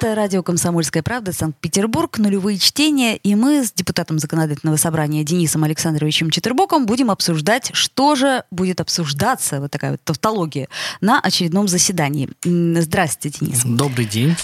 Это радио «Комсомольская правда», Санкт-Петербург, нулевые чтения, и мы с депутатом Законодательного собрания Денисом Александровичем Четербоком будем обсуждать, что же будет обсуждаться, вот такая вот тавтология, на очередном заседании. Здравствуйте, Денис. Добрый день.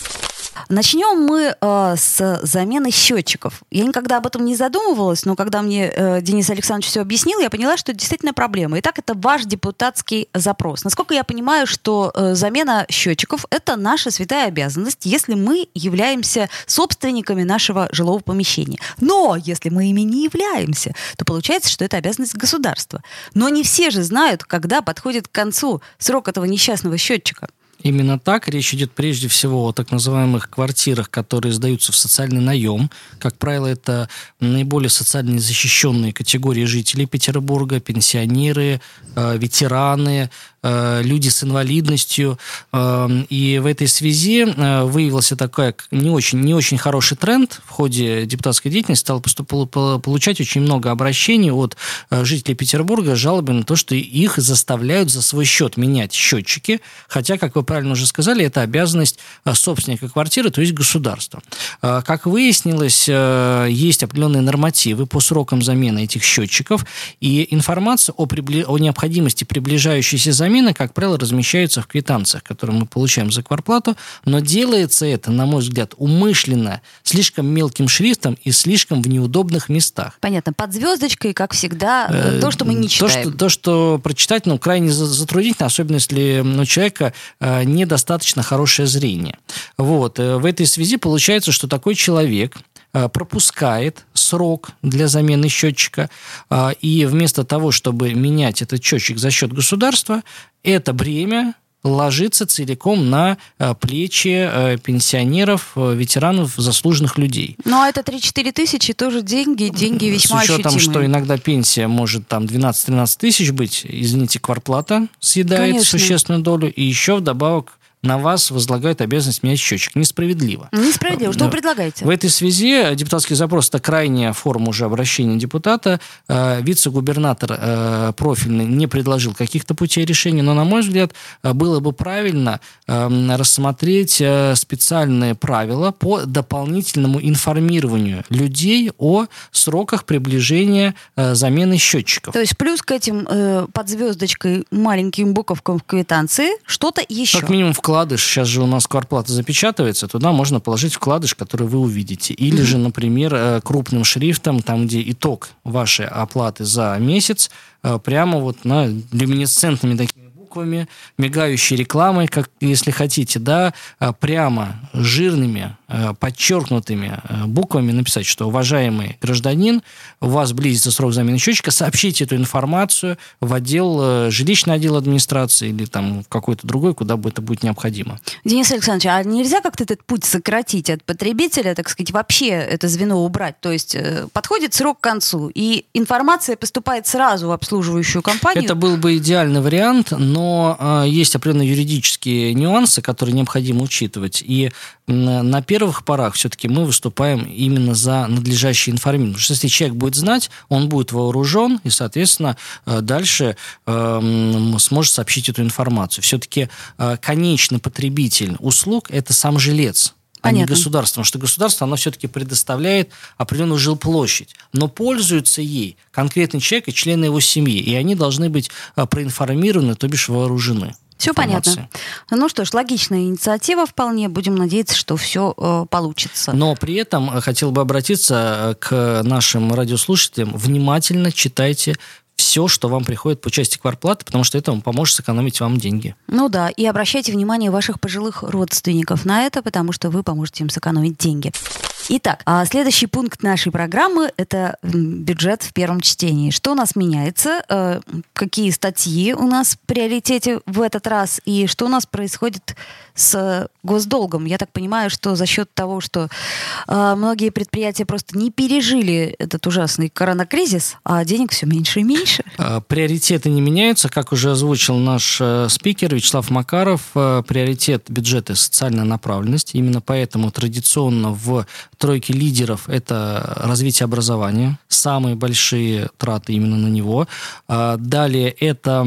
Начнем мы э, с замены счетчиков. Я никогда об этом не задумывалась, но когда мне э, Денис Александрович все объяснил, я поняла, что это действительно проблема. Итак, это ваш депутатский запрос. Насколько я понимаю, что э, замена счетчиков – это наша святая обязанность, если мы являемся собственниками нашего жилого помещения. Но если мы ими не являемся, то получается, что это обязанность государства. Но не все же знают, когда подходит к концу срок этого несчастного счетчика. Именно так. Речь идет прежде всего о так называемых квартирах, которые сдаются в социальный наем. Как правило, это наиболее социально защищенные категории жителей Петербурга, пенсионеры, э, ветераны, люди с инвалидностью. Э, И в этой связи э, выявился такой не очень, не очень хороший тренд в ходе депутатской деятельности. Стал получать очень много обращений от э, жителей Петербурга с жалобами на то, что их заставляют за свой счет менять счетчики. Хотя, как вы правильно уже сказали, это обязанность э, собственника квартиры, то есть государства. Э, Как выяснилось, э, есть определенные нормативы по срокам замены этих счетчиков, и информация о, прибли- о необходимости приближающейся замены, как правило, размещается в квитанциях, которые мы получаем за кварплату, но делается это, на мой взгляд, умышленно, слишком мелким шрифтом и слишком в неудобных местах. Понятно, под звездочкой, как всегда, э, то, что мы не То, читаем. что, то, что прочитать, ну, крайне за- затруднительно, особенно если у человека э, недостаточно хорошее зрение. Вот. э, В этой связи получается, что такой человек пропускает срок для замены счетчика, э, и вместо того, чтобы менять этот счетчик за счет государства, это бремя ложится целиком на э, плечи э, пенсионеров, э, ветеранов, заслуженных людей. Ну, а это 3-4 тысячи тоже деньги, деньги весьма С учетом, ощутимые. что иногда пенсия может там 12-13 тысяч быть, извините, кварплата съедает Конечно. существенную долю, и еще вдобавок на вас возлагают обязанность менять счетчик. Несправедливо. Несправедливо. Что вы предлагаете? В этой связи депутатский запрос – это крайняя форма уже обращения депутата. Э, Вице-губернатор э, профильный не предложил каких-то путей решения, но, на мой взгляд, э, было бы правильно э, рассмотреть специальные правила по дополнительному информированию людей о сроках приближения замены счетчиков. То есть плюс к этим под звездочкой маленьким буковкам в квитанции что-то еще. Как минимум вкладыш. Сейчас же у нас кварплата запечатывается. Туда можно положить вкладыш, который вы увидите. Или же, например, э, крупным шрифтом, там, где итог вашей оплаты за месяц, э, прямо вот на люминесцентными такими буквами, мигающей рекламой, как если хотите, да, э, прямо жирными, подчеркнутыми э, буквами написать, что, уважаемый гражданин, у вас близится срок замены счетчика, сообщите эту информацию в отдел, э, жилищный отдел администрации или там в какой-то другой, куда бы это будет необходимо. Денис Александрович, а нельзя как-то этот путь сократить от потребителя, так сказать, вообще это звено убрать? То есть э, подходит срок к концу, и информация поступает сразу в обслуживающую компанию. Это был бы идеальный вариант, но э, есть определенные юридические нюансы, которые необходимо учитывать. И на первых порах все-таки мы выступаем именно за надлежащее информирование. Потому что если человек будет знать, он будет вооружен, и, соответственно, э, дальше э, м, сможет сообщить эту информацию. Все-таки э, конечный потребитель услуг – это сам жилец а не Понятно. государство. Потому что государство, оно все-таки предоставляет определенную жилплощадь. Но пользуется ей конкретный человек и члены его семьи. И они должны быть а, проинформированы, то бишь вооружены. Все информацией. понятно. Ну что ж, логичная инициатива вполне. Будем надеяться, что все получится. Но при этом э, хотел бы обратиться э, к нашим радиослушателям. Внимательно читайте все, что вам приходит по части кварплаты, потому что это вам поможет сэкономить вам деньги. Ну да, и обращайте внимание ваших пожилых родственников на это, потому что вы поможете им сэкономить деньги. Итак, а следующий пункт нашей программы – это бюджет в первом чтении. Что у нас меняется, э, какие статьи у нас в приоритете в этот раз, и что у нас происходит с госдолгом. Я так понимаю, что за счет того, что э, многие предприятия просто не пережили этот ужасный коронакризис, а денег все меньше и меньше. А, приоритеты не меняются. Как уже озвучил наш э, спикер Вячеслав Макаров, э, приоритет бюджета – социальная направленность. Именно поэтому традиционно в тройке лидеров – это развитие образования. Самые большие траты именно на него. А, далее это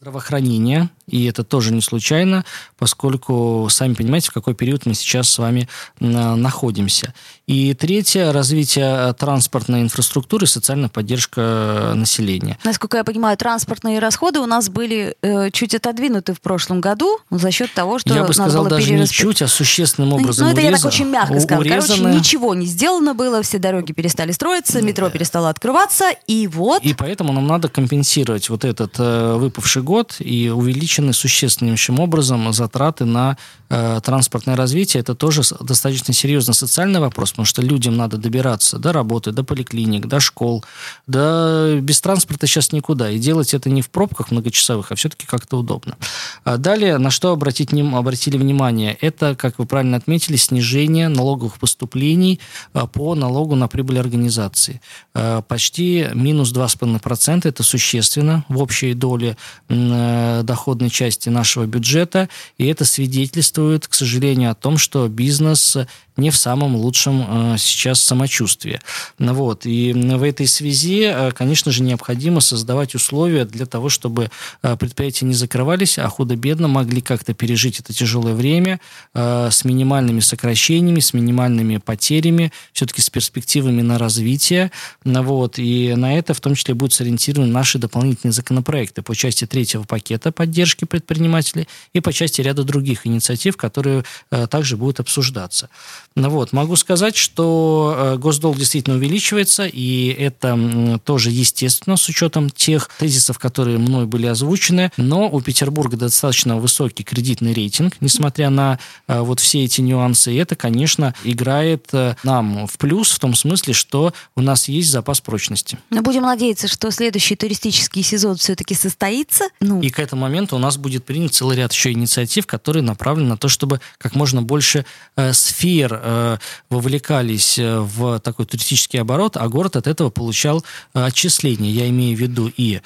здравоохранение, и это тоже не случайно, поскольку, сами понимаете, в какой период мы сейчас с вами находимся. И третье – развитие транспортной инфраструктуры и социальная поддержка населения. Насколько я понимаю, транспортные расходы у нас были э, чуть отодвинуты в прошлом году за счет того, что Я бы сказал, даже перерасп... не чуть, а существенным образом Ну, это урезан... я так очень мягко сказала. урезаны... Короче, ничего не сделано было, все дороги перестали строиться, метро перестало открываться, и вот... И поэтому нам надо компенсировать вот этот э, выпавший год и увеличены существеннейшим образом затраты на э, транспортное развитие. Это тоже достаточно серьезный социальный вопрос, потому что людям надо добираться до работы, до поликлиник, до школ, да без транспорта сейчас никуда. И делать это не в пробках многочасовых, а все-таки как-то удобно. А далее, на что обратить, обратили внимание, это, как вы правильно отметили, снижение налоговых поступлений а, по налогу на прибыль организации. А, почти минус 2,5%, это существенно в общей доле э, доходной части нашего бюджета, и это свидетельствует, к сожалению, о том, что бизнес не в самом лучшем э, сейчас самочувствии. Вот. И в этой связи, э, конечно же, необходимо создавать условия для того, чтобы э, предприятия не закрывались, а худо-бедно могли как-то пережить это тяжелое время с минимальными сокращениями, с минимальными потерями, все-таки с перспективами на развитие. Вот. И на это в том числе будут сориентированы наши дополнительные законопроекты по части третьего пакета поддержки предпринимателей и по части ряда других инициатив, которые также будут обсуждаться. Ну вот. Могу сказать, что э, госдолг действительно увеличивается, и это тоже естественно с учетом тех тезисов, которые мной были озвучены. Но у Петербурга достаточно высокий кредитный рейтинг, несмотря на э, вот все эти нюансы. И это, конечно, играет э, нам в плюс в том смысле, что у нас есть запас прочности. Но будем надеяться, что следующий туристический сезон все-таки состоится. Ну. И к этому моменту нас будет принят целый ряд еще инициатив, которые направлены на то, чтобы как можно больше э, сфер Э, вовлекались э, в такой туристический оборот, а город от этого получал э, отчисления. Я имею в виду и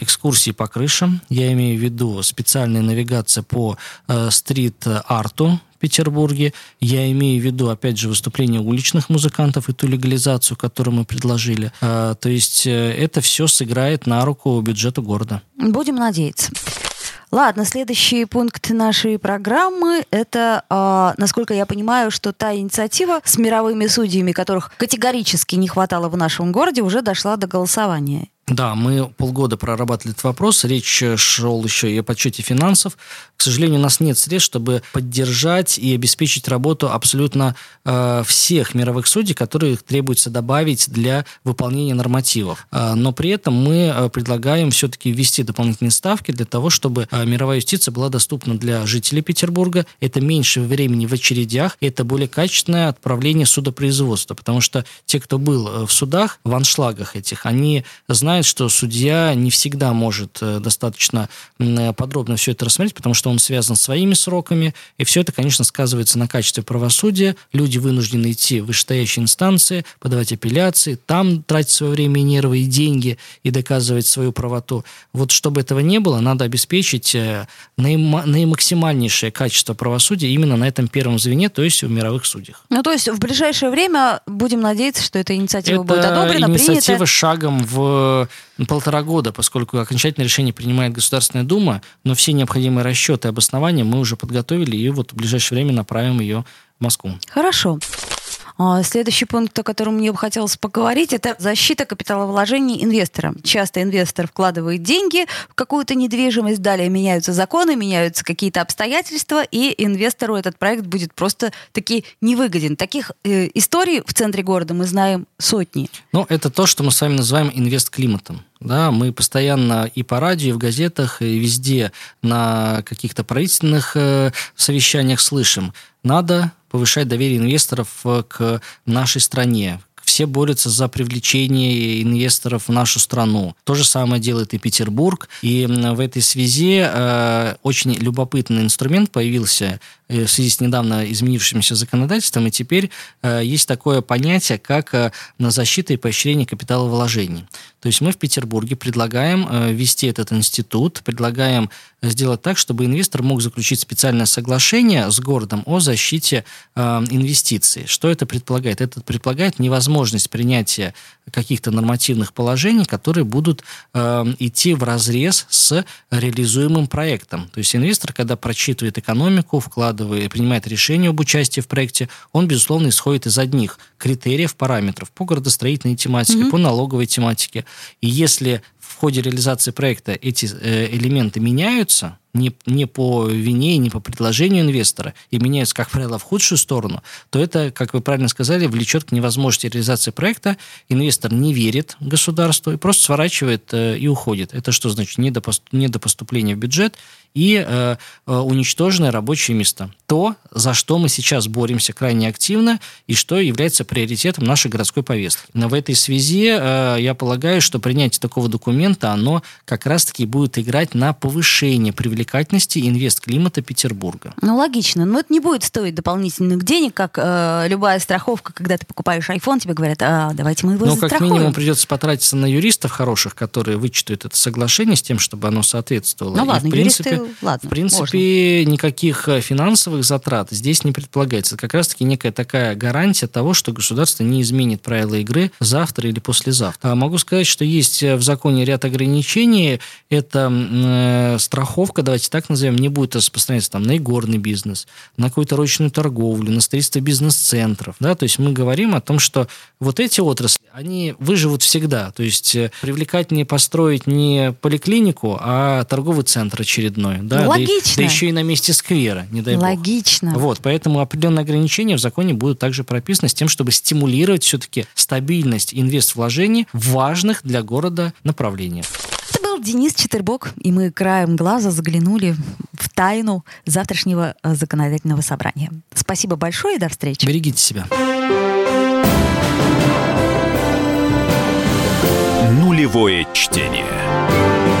экскурсии по крышам, я имею в виду специальная навигация по стрит-арту, в Петербурге. Я имею в виду, опять же, выступление уличных музыкантов и ту легализацию, которую мы предложили. То есть это все сыграет на руку бюджету города. Будем надеяться. Ладно, следующий пункт нашей программы – это, э, насколько я понимаю, что та инициатива с мировыми судьями, которых категорически не хватало в нашем городе, уже дошла до голосования. Да, мы полгода прорабатывали этот вопрос. Речь шел еще и о подсчете финансов. К сожалению, у нас нет средств, чтобы поддержать и обеспечить работу абсолютно э, всех мировых судей, которые требуется добавить для выполнения нормативов. Э, но при этом мы э, предлагаем все-таки ввести дополнительные ставки для того, чтобы э, мировая юстиция была доступна для жителей Петербурга. Это меньше времени в очередях, это более качественное отправление судопроизводства, потому что те, кто был э, в судах, в аншлагах этих, они знают, знает, что судья не всегда может э, достаточно подробно все это рассмотреть, потому что он связан своими сроками, и все это, конечно, сказывается на качестве правосудия. Люди вынуждены идти в вышестоящие инстанции, подавать апелляции, там тратить свое время и нервы, и деньги, и доказывать свою правоту. Вот чтобы этого не было, надо обеспечить э, наимаксимальнейшее качество правосудия именно на этом первом звене, то есть в мировых судьях. Ну, то есть в ближайшее время будем надеяться, что эта инициатива это будет одобрена, инициатива принята. шагом в полтора года, поскольку окончательное решение принимает Государственная Дума, но все необходимые расчеты и обоснования мы уже подготовили и вот в ближайшее время направим ее в Москву. Хорошо. А, следующий пункт, о котором мне бы хотелось поговорить, это защита капиталовложений инвестора. Часто инвестор вкладывает деньги в какую-то недвижимость, далее меняются законы, меняются какие-то обстоятельства, и инвестору этот проект будет просто таки невыгоден. Таких э, историй в центре города мы знаем сотни. Ну, это то, что мы с вами называем инвест-климатом. Да, мы постоянно и по радио, и в газетах, и везде на каких-то правительственных э, совещаниях слышим, надо повышать доверие инвесторов э, к нашей стране, все борются за привлечение инвесторов в нашу страну. То же самое делает и Петербург. И в этой связи э, очень любопытный инструмент появился э, в связи с недавно изменившимся законодательством, и теперь э, есть такое понятие, как э, на защита и поощрение капиталовложений. То есть мы в Петербурге предлагаем э, ввести этот институт, предлагаем сделать так, чтобы инвестор мог заключить специальное соглашение с городом о защите э, инвестиций. Что это предполагает? Это предполагает невозможность принятия каких-то нормативных положений, которые будут э, идти в разрез с реализуемым проектом. То есть инвестор, когда прочитывает экономику, вкладывает, принимает решение об участии в проекте, он, безусловно, исходит из одних критериев, параметров по градостроительной тематике, mm-hmm. по налоговой тематике. И если в ходе реализации проекта эти э, элементы меняются, не, не по вине, не по предложению инвестора, и меняются, как правило, в худшую сторону, то это, как вы правильно сказали, влечет к невозможности реализации проекта. Инвестор не верит государству и просто сворачивает э, и уходит. Это что значит? Недопоступление в бюджет и э, э, уничтоженные рабочие места. То, за что мы сейчас боремся крайне активно и что является приоритетом нашей городской повестки. Но в этой связи э, я полагаю, что принятие такого документа, оно как раз-таки будет играть на повышение привлекательности инвест-климата Петербурга. Ну, логично. Но это не будет стоить дополнительных денег, как э, любая страховка, когда ты покупаешь iPhone, тебе говорят, а, давайте мы его Ну, как минимум придется потратиться на юристов хороших, которые вычитают это соглашение с тем, чтобы оно соответствовало. Ну, ладно, и, в принципе, ладно. В принципе, можно. никаких э, финансовых затрат здесь не предполагается. Как раз-таки некая такая гарантия того, что государство не изменит правила игры завтра или послезавтра. А могу сказать, что есть э, в законе ряд ограничений. Это э, страховка, давайте так назовем, не будет распространяться там, на игорный бизнес, на какую-то ручную торговлю, на строительство бизнес-центров. Да? То есть мы говорим о том, что вот эти отрасли, они выживут всегда. То есть э, привлекательнее построить не поликлинику, а торговый центр очередной основной. Да, Логично. Да, да еще и на месте сквера, не дай Логично. бог. Вот, поэтому определенные ограничения в законе будут также прописаны с тем, чтобы стимулировать все-таки стабильность инвест-вложений в важных для города направлениях. Это был Денис Четербок, и мы краем глаза заглянули в тайну завтрашнего э, законодательного собрания. Спасибо большое и до встречи. Берегите себя. Нулевое чтение.